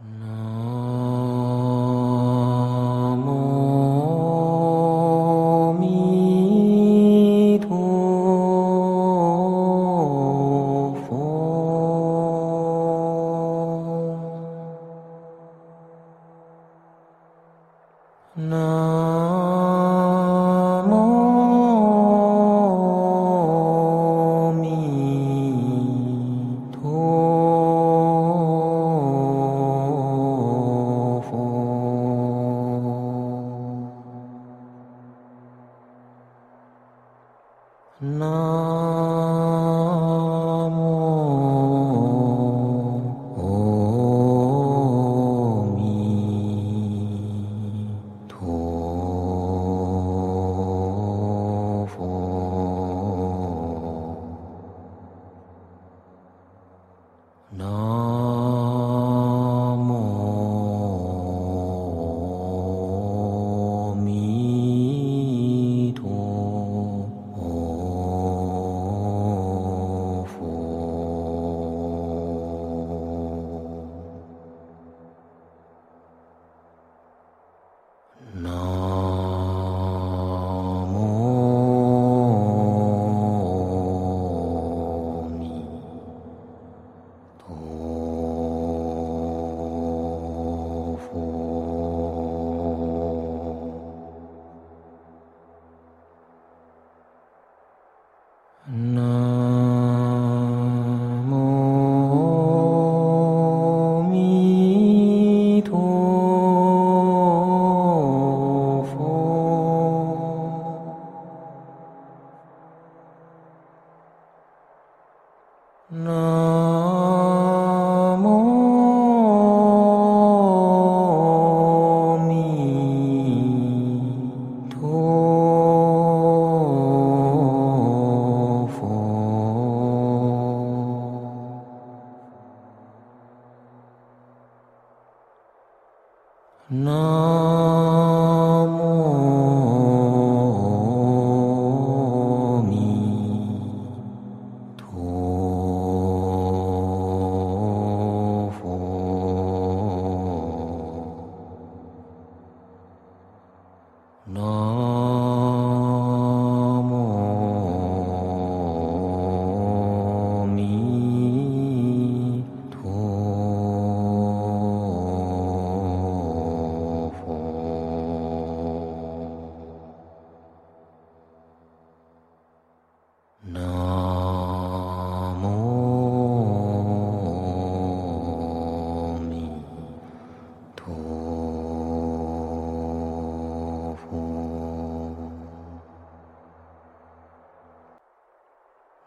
No.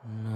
No.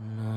No.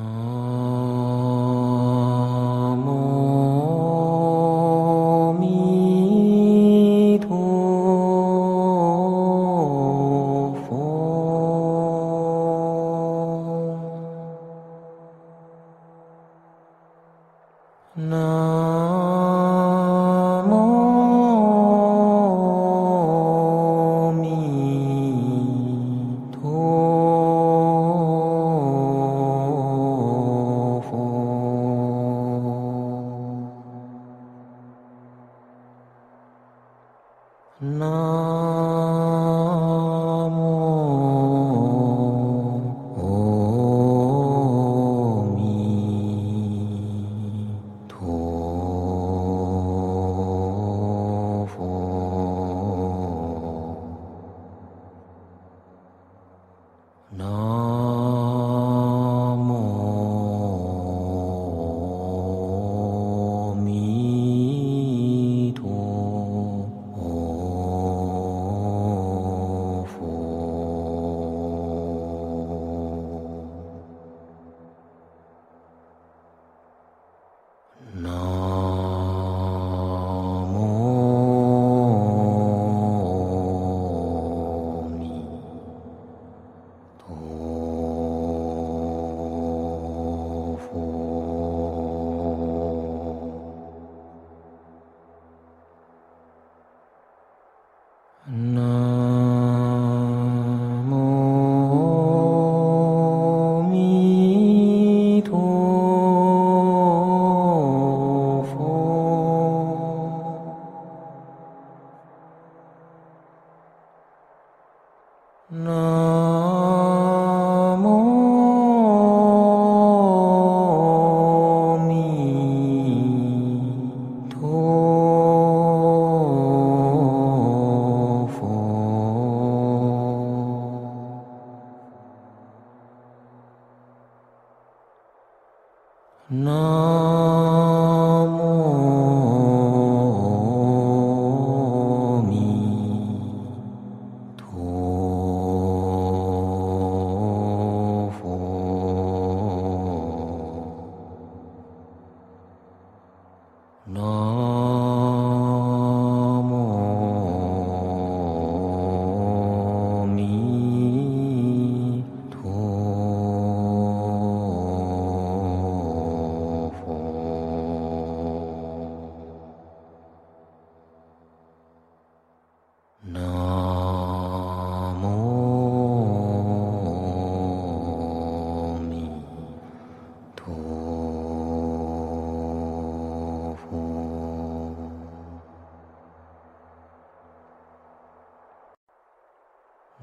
No.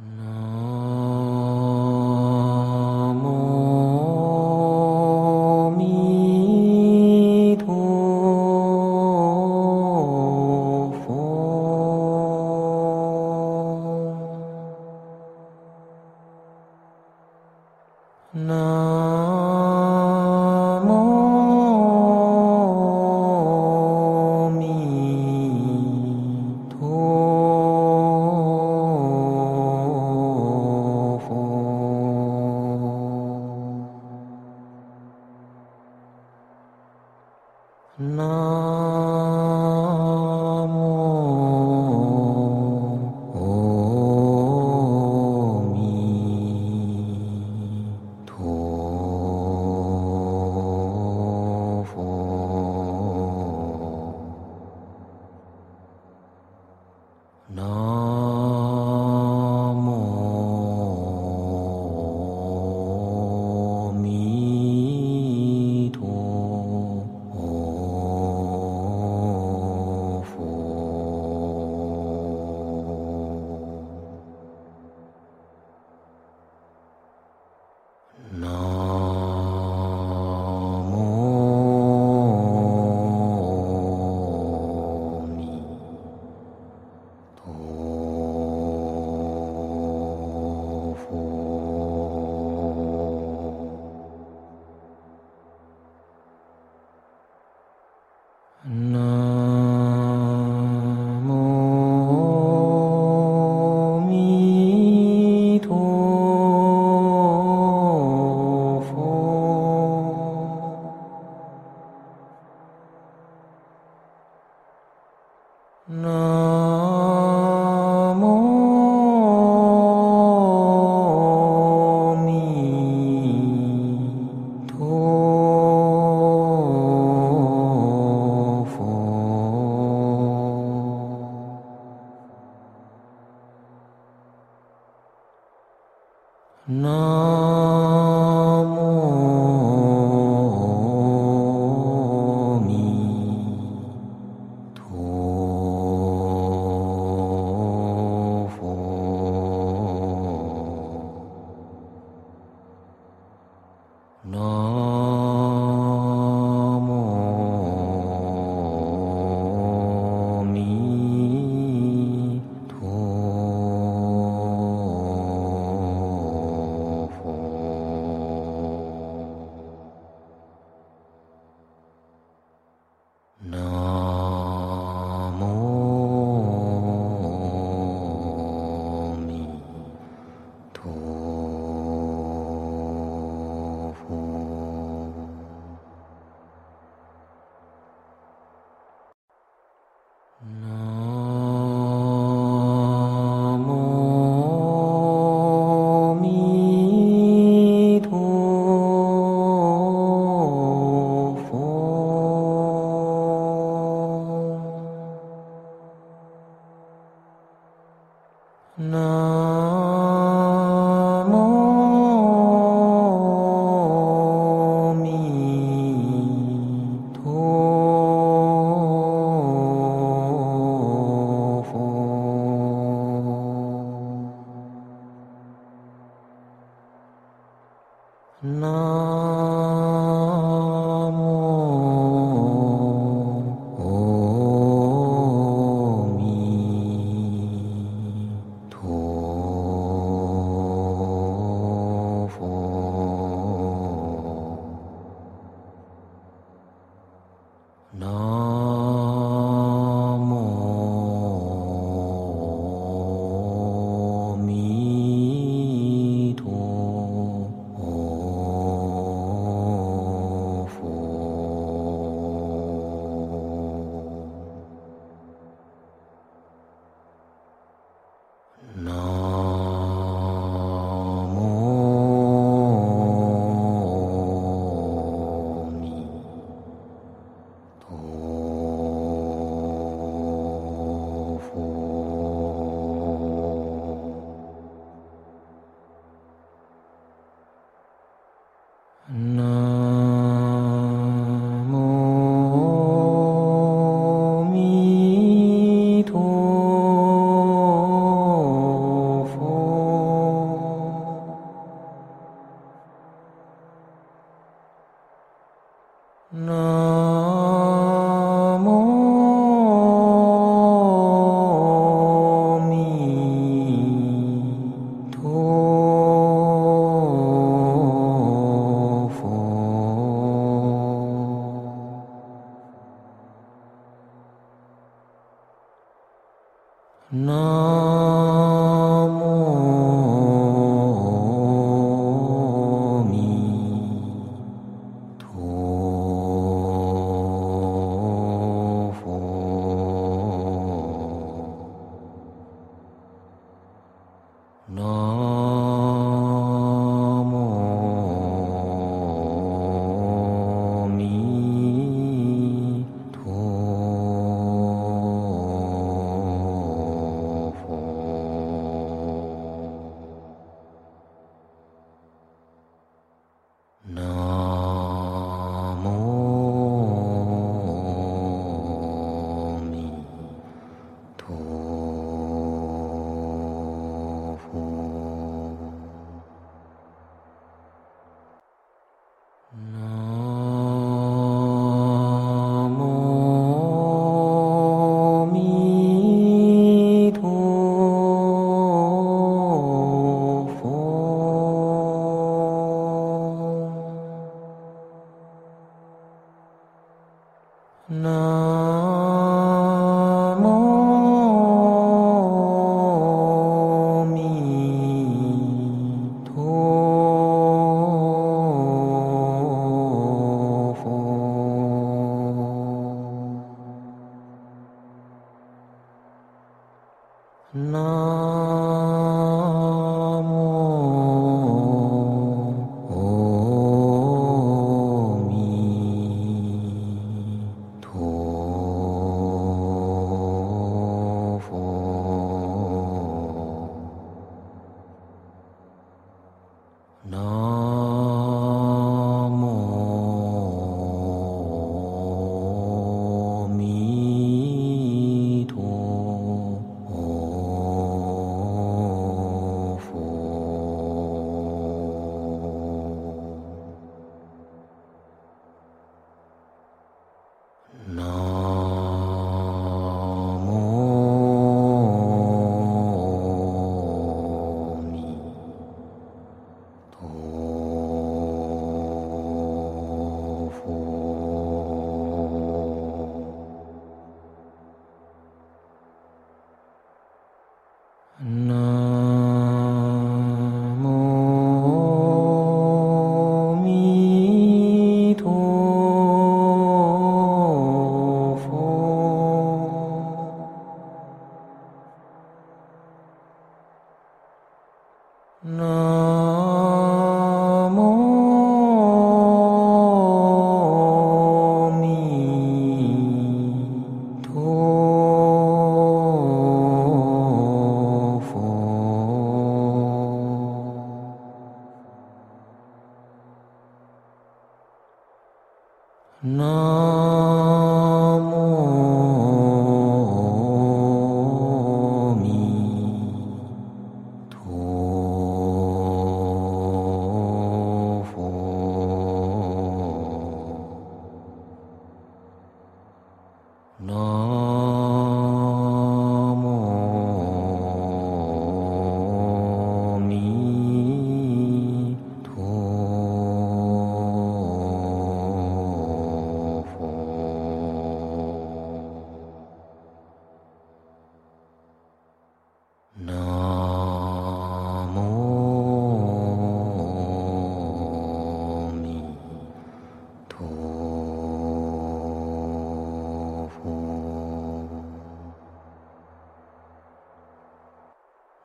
No. No.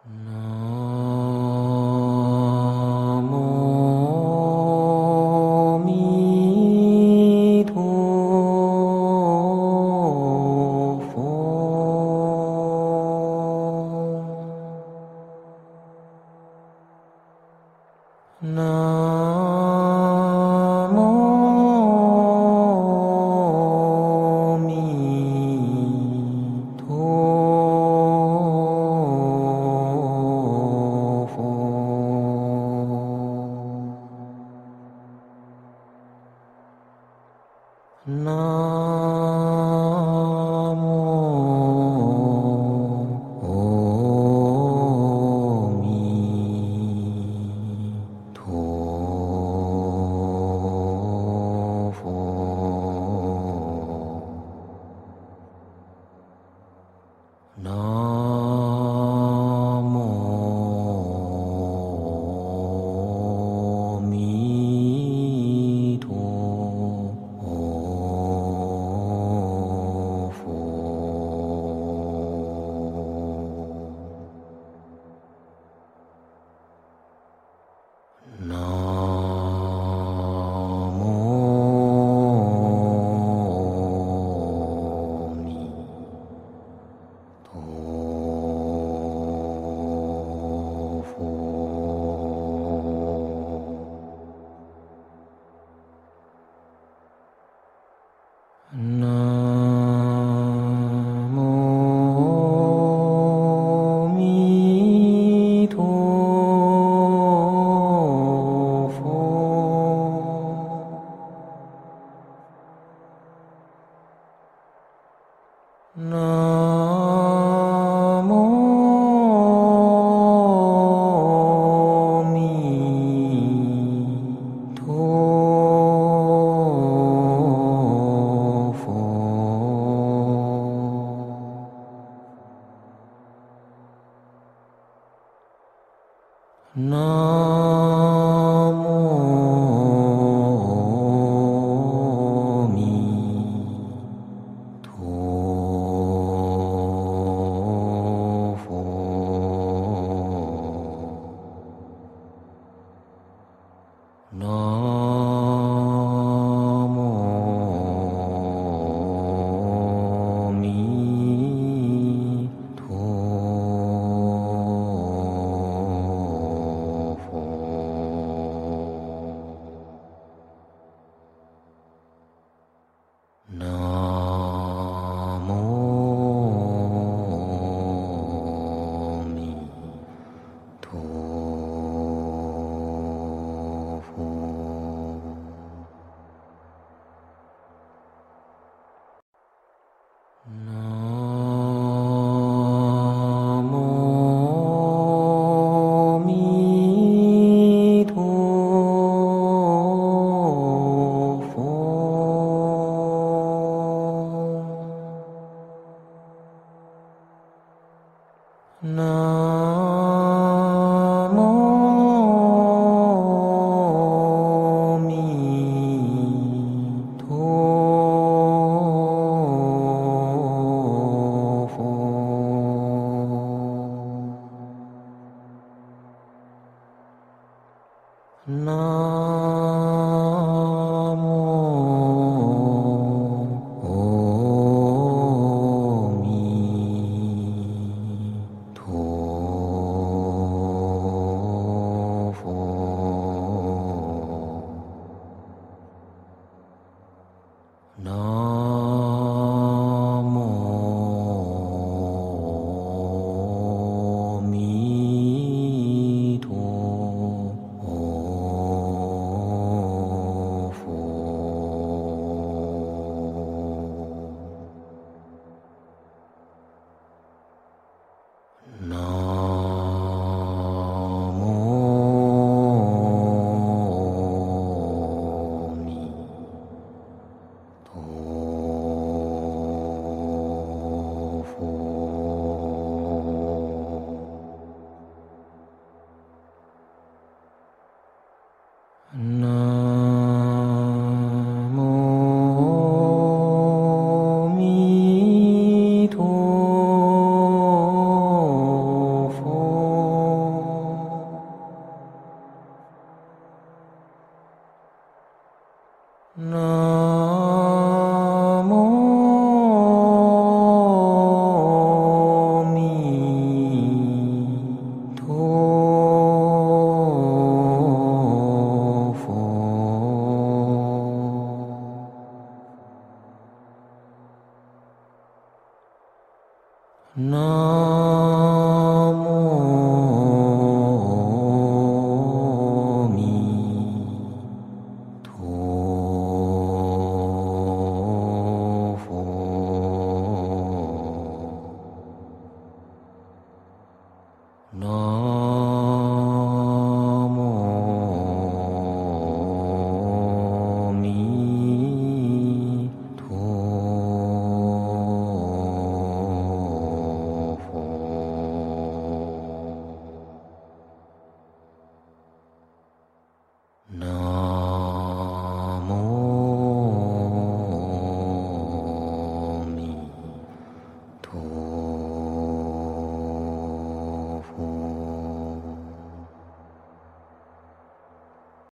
No. No. No.